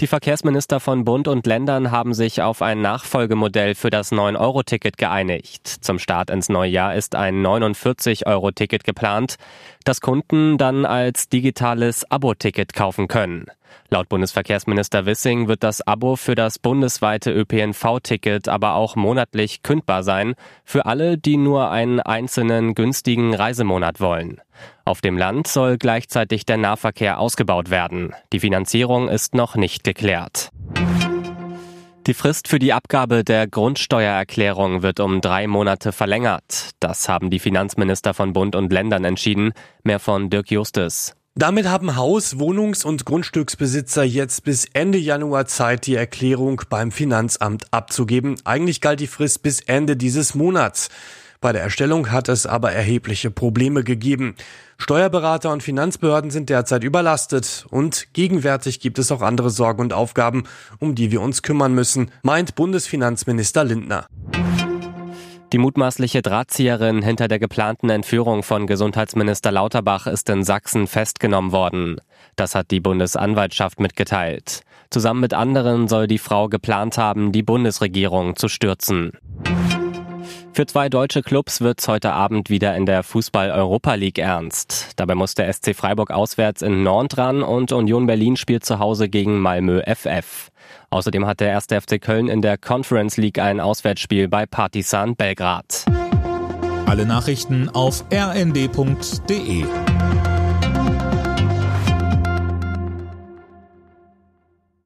Die Verkehrsminister von Bund und Ländern haben sich auf ein Nachfolgemodell für das 9-Euro-Ticket geeinigt. Zum Start ins neue Jahr ist ein 49-Euro-Ticket geplant, das Kunden dann als digitales Abo-Ticket kaufen können. Laut Bundesverkehrsminister Wissing wird das Abo für das bundesweite ÖPNV-Ticket aber auch monatlich kündbar sein, für alle, die nur einen einzelnen günstigen Reisemonat wollen. Auf dem Land soll gleichzeitig der Nahverkehr ausgebaut werden. Die Finanzierung ist noch nicht geklärt. Die Frist für die Abgabe der Grundsteuererklärung wird um drei Monate verlängert. Das haben die Finanzminister von Bund und Ländern entschieden. Mehr von Dirk Justus. Damit haben Haus-, Wohnungs- und Grundstücksbesitzer jetzt bis Ende Januar Zeit, die Erklärung beim Finanzamt abzugeben. Eigentlich galt die Frist bis Ende dieses Monats. Bei der Erstellung hat es aber erhebliche Probleme gegeben. Steuerberater und Finanzbehörden sind derzeit überlastet und gegenwärtig gibt es auch andere Sorgen und Aufgaben, um die wir uns kümmern müssen, meint Bundesfinanzminister Lindner. Die mutmaßliche Drahtzieherin hinter der geplanten Entführung von Gesundheitsminister Lauterbach ist in Sachsen festgenommen worden. Das hat die Bundesanwaltschaft mitgeteilt. Zusammen mit anderen soll die Frau geplant haben, die Bundesregierung zu stürzen. Für zwei deutsche Clubs wird's heute Abend wieder in der Fußball-Europa League ernst. Dabei muss der SC Freiburg auswärts in Nantes ran und Union Berlin spielt zu Hause gegen Malmö FF. Außerdem hat der erste FC Köln in der Conference League ein Auswärtsspiel bei Partizan Belgrad. Alle Nachrichten auf rnd.de